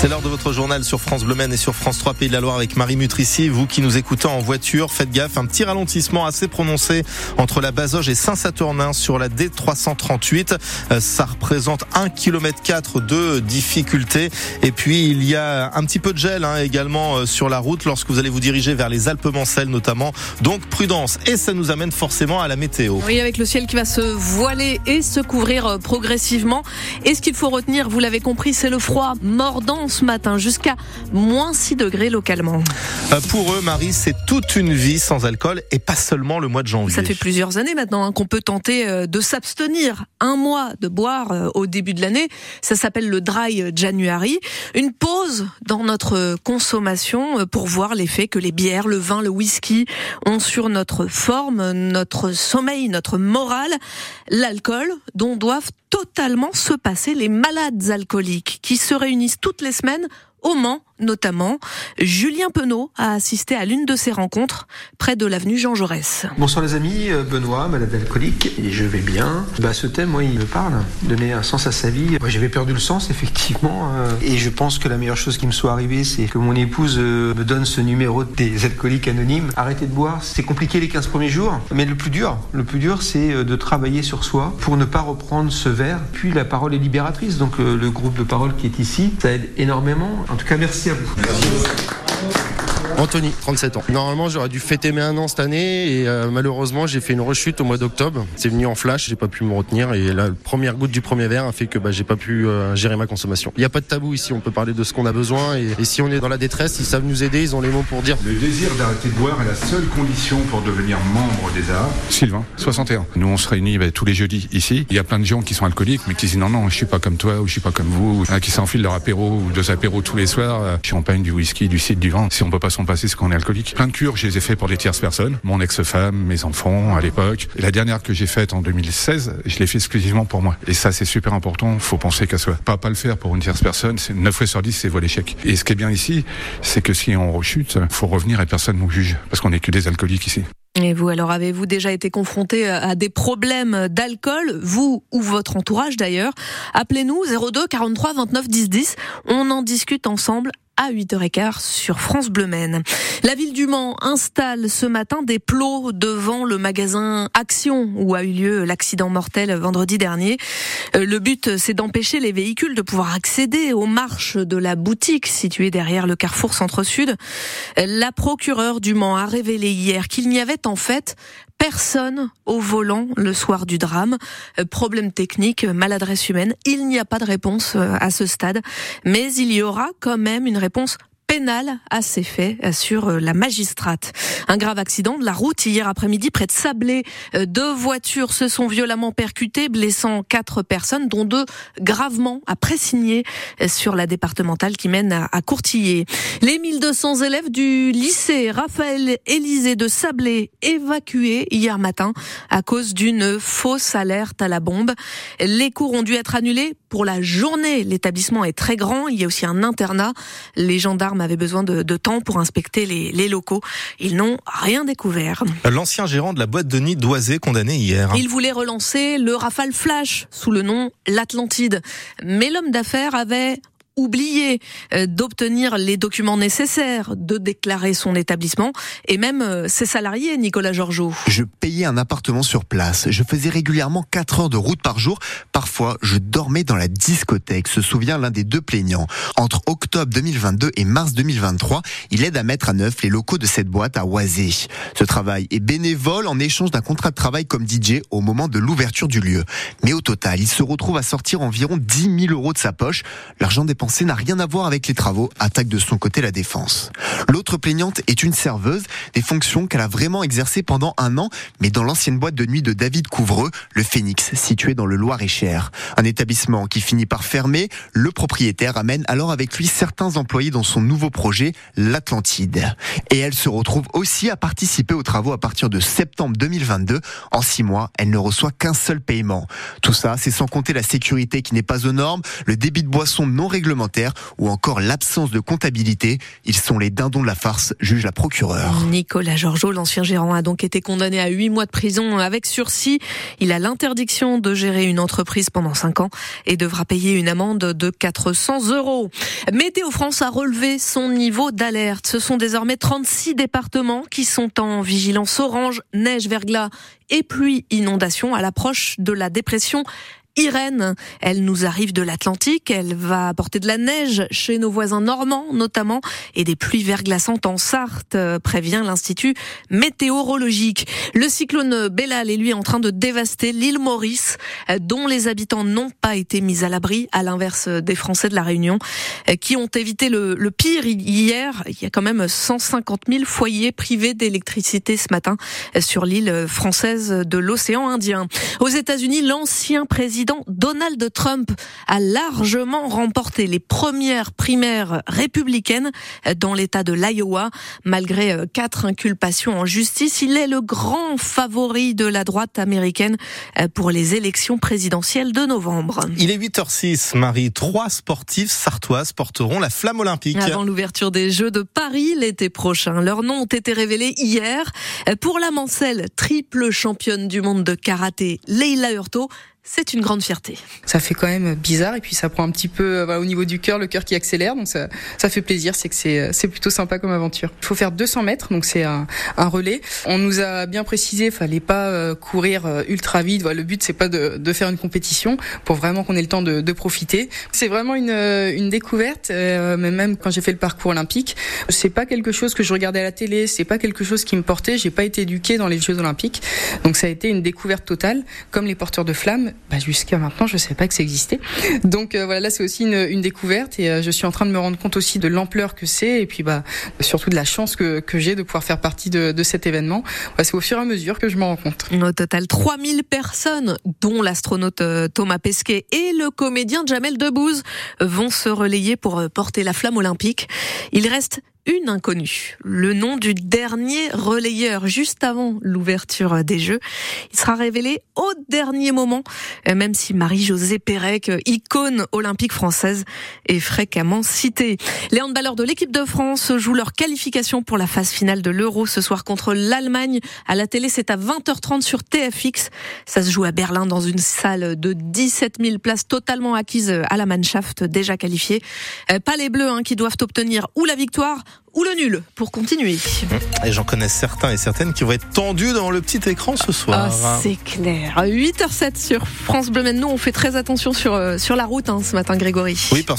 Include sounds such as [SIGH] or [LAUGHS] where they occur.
C'est l'heure de votre journal sur France Bleu et sur France 3 Pays de la Loire avec Marie Mutrici. Vous qui nous écoutez en voiture, faites gaffe, un petit ralentissement assez prononcé entre la Bazoge et Saint-Saturnin sur la D338. Euh, ça représente 1 km 4 de difficulté. Et puis il y a un petit peu de gel hein, également euh, sur la route lorsque vous allez vous diriger vers les Alpes-Mancelles notamment. Donc prudence. Et ça nous amène forcément à la météo. Oui, avec le ciel qui va se voiler et se couvrir euh, progressivement. Et ce qu'il faut retenir, vous l'avez compris, c'est le froid mordant ce matin jusqu'à moins 6 degrés localement. Euh, pour eux, Marie, c'est toute une vie sans alcool et pas seulement le mois de janvier. Ça fait plusieurs années maintenant hein, qu'on peut tenter euh, de s'abstenir un mois de boire euh, au début de l'année. Ça s'appelle le dry January. Une pause dans notre consommation pour voir l'effet que les bières, le vin, le whisky ont sur notre forme, notre sommeil, notre morale. L'alcool dont doivent totalement se passer les malades alcooliques qui se réunissent toutes les au Mans notamment. Julien Penaud a assisté à l'une de ces rencontres près de l'avenue Jean Jaurès. Bonsoir les amis, euh, Benoît, malade alcoolique, et je vais bien. Bah, ce thème, moi, il me parle, donner un sens à sa vie. Moi, j'avais perdu le sens, [LAUGHS] effectivement, euh, et je pense que la meilleure chose qui me soit arrivée, c'est que mon épouse euh, me donne ce numéro des alcooliques anonymes. Arrêter de boire, c'est compliqué les 15 premiers jours, mais le plus dur, le plus dur, c'est de travailler sur soi pour ne pas reprendre ce verre. Puis la parole est libératrice, donc le groupe de parole qui est ici, ça aide énormément. En tout cas, merci Merci à Anthony, 37 ans. Normalement, j'aurais dû fêter mes un an cette année et euh, malheureusement, j'ai fait une rechute au mois d'octobre. C'est venu en flash, j'ai pas pu me retenir et la première goutte du premier verre a fait que bah, j'ai pas pu euh, gérer ma consommation. Il n'y a pas de tabou ici, on peut parler de ce qu'on a besoin et, si on est dans la détresse, ils savent nous aider, ils ont les mots pour dire. Le désir d'arrêter de boire est la seule condition pour devenir membre des arts. Sylvain, 61. Nous, on se réunit bah, tous les jeudis ici. Il y a plein de gens qui sont alcooliques mais qui disent non, non, je suis pas comme toi ou je suis pas comme vous, qui s'enfilent leur apéro ou deux apéros tous les soirs, euh, champagne, du whisky, du cidre, du vin. Si on peut pas s'en passer, c'est qu'on est alcoolique. Plein de cures, je les ai fait pour des tierces personnes. Mon ex-femme, mes enfants à l'époque. La dernière que j'ai faite en 2016, je l'ai fait exclusivement pour moi. Et ça, c'est super important. Faut penser qu'à soi. Pas pas le faire pour une tierce personne. C'est 9 fois sur 10, c'est voie l'échec. Et ce qui est bien ici, c'est que si on rechute, faut revenir et personne nous juge. Parce qu'on n'est que des alcooliques ici. Et vous, alors, avez-vous déjà été confronté à des problèmes d'alcool, vous ou votre entourage d'ailleurs? Appelez-nous 02 43 29 10 10. On en discute ensemble à 8h15 sur France Bleu Maine. La ville du Mans installe ce matin des plots devant le magasin Action où a eu lieu l'accident mortel vendredi dernier. Euh, le but, c'est d'empêcher les véhicules de pouvoir accéder aux marches de la boutique située derrière le carrefour Centre-Sud. La procureure du Mans a révélé hier qu'il n'y avait en fait personne au volant le soir du drame. Euh, problème technique, maladresse humaine. Il n'y a pas de réponse euh, à ce stade, mais il y aura quand même une réponse pénal à ces faits, sur euh, la magistrate. Un grave accident de la route hier après-midi près de Sablé. Euh, deux voitures se sont violemment percutées, blessant quatre personnes, dont deux gravement à Pressigné euh, sur la départementale qui mène à Courtillé. Les 1200 élèves du lycée Raphaël Élysée de Sablé évacués hier matin à cause d'une fausse alerte à la bombe. Les cours ont dû être annulés pour la journée. L'établissement est très grand. Il y a aussi un internat. Les gendarmes avait besoin de, temps pour inspecter les, locaux. Ils n'ont rien découvert. L'ancien gérant de la boîte de nuit d'Oisé condamné hier. Il voulait relancer le Rafale Flash sous le nom l'Atlantide. Mais l'homme d'affaires avait oublié euh, d'obtenir les documents nécessaires, de déclarer son établissement et même euh, ses salariés, Nicolas Georgeot. Je payais un appartement sur place. Je faisais régulièrement 4 heures de route par jour. Parfois, je dormais dans la discothèque, se souvient l'un des deux plaignants. Entre octobre 2022 et mars 2023, il aide à mettre à neuf les locaux de cette boîte à Oisé. Ce travail est bénévole en échange d'un contrat de travail comme DJ au moment de l'ouverture du lieu. Mais au total, il se retrouve à sortir environ 10 000 euros de sa poche. L'argent dépensé n'a rien à voir avec les travaux, attaque de son côté la défense. L'autre plaignante est une serveuse, des fonctions qu'elle a vraiment exercées pendant un an, mais dans l'ancienne boîte de nuit de David Couvreux, le Phénix, situé dans le Loir-et-Cher. Un établissement qui finit par fermer, le propriétaire amène alors avec lui certains employés dans son nouveau projet, l'Atlantide. Et elle se retrouve aussi à participer aux travaux à partir de septembre 2022. En six mois, elle ne reçoit qu'un seul paiement. Tout ça, c'est sans compter la sécurité qui n'est pas aux normes, le débit de boisson non réglementé ou encore l'absence de comptabilité. Ils sont les dindons de la farce, juge la procureure. Nicolas Georgeot, l'ancien gérant, a donc été condamné à 8 mois de prison avec sursis. Il a l'interdiction de gérer une entreprise pendant 5 ans et devra payer une amende de 400 euros. Météo France a relevé son niveau d'alerte. Ce sont désormais 36 départements qui sont en vigilance orange, neige, verglas et pluie inondation à l'approche de la dépression Irène. Elle nous arrive de l'Atlantique. Elle va apporter de la neige chez nos voisins normands, notamment, et des pluies verglaçantes en Sarthe, euh, prévient l'Institut météorologique. Le cyclone Bellal est lui en train de dévaster l'île Maurice, euh, dont les habitants n'ont pas été mis à l'abri, à l'inverse des Français de la Réunion, euh, qui ont évité le, le pire hier. Il y a quand même 150 000 foyers privés d'électricité ce matin sur l'île française de l'océan Indien. Aux États-Unis, l'ancien président Donald Trump a largement remporté les premières primaires républicaines dans l'État de l'Iowa. Malgré euh, quatre inculpations en justice, il est le grand favori de la droite américaine euh, pour les élections présidentielles de novembre. Il est 8h06, Marie. Trois sportifs sartoises porteront la flamme olympique. Avant l'ouverture des Jeux de Paris l'été prochain. Leurs noms ont été révélés hier. Pour la Mancelle, triple championne du monde de karaté, Leila Hurto c'est une grande fierté. Ça fait quand même bizarre et puis ça prend un petit peu euh, voilà, au niveau du cœur, le cœur qui accélère, donc ça, ça fait plaisir, c'est que c'est, c'est plutôt sympa comme aventure. Il faut faire 200 mètres, donc c'est un, un relais. On nous a bien précisé, fallait pas euh, courir euh, ultra vite. Le but c'est pas de, de, faire une compétition pour vraiment qu'on ait le temps de, de profiter. C'est vraiment une, une découverte, même quand j'ai fait le parcours olympique, c'est pas quelque chose que je regardais à la télé, c'est pas quelque chose qui me portait. J'ai pas été éduquée dans les Jeux olympiques, donc ça a été une découverte totale, comme les porteurs de flammes bah, jusqu'à maintenant, je ne savais pas que ça existait. Donc euh, voilà, là c'est aussi une, une, découverte et euh, je suis en train de me rendre compte aussi de l'ampleur que c'est et puis bah surtout de la chance que, que j'ai de pouvoir faire partie de, de cet événement. Bah, c'est au fur et à mesure que je m'en rends compte. Au total, 3000 personnes, dont l'astronaute euh, Thomas Pesquet et le comédien Jamel Debbouze, vont se relayer pour porter la flamme olympique. Il reste une inconnue, le nom du dernier relayeur juste avant l'ouverture des Jeux. Il sera révélé au dernier moment, euh, même si Marie-Josée Pérec, icône olympique française, est fréquemment citée. Les handballeurs de l'équipe de France jouent leur qualification pour la phase finale de l'Euro ce soir contre l'Allemagne. À la télé, c'est à 20h30 sur TFX. Ça se joue à Berlin dans une salle de 17 000 places totalement acquises à la Mannschaft déjà qualifiée. Euh, pas les Bleus hein, qui doivent obtenir ou la victoire ou le nul pour continuer. Et j'en connais certains et certaines qui vont être tendus dans le petit écran ce soir. Ah, c'est clair. 8h07 sur France Bleu. Nous, on fait très attention sur, euh, sur la route hein, ce matin, Grégory. Oui, parce que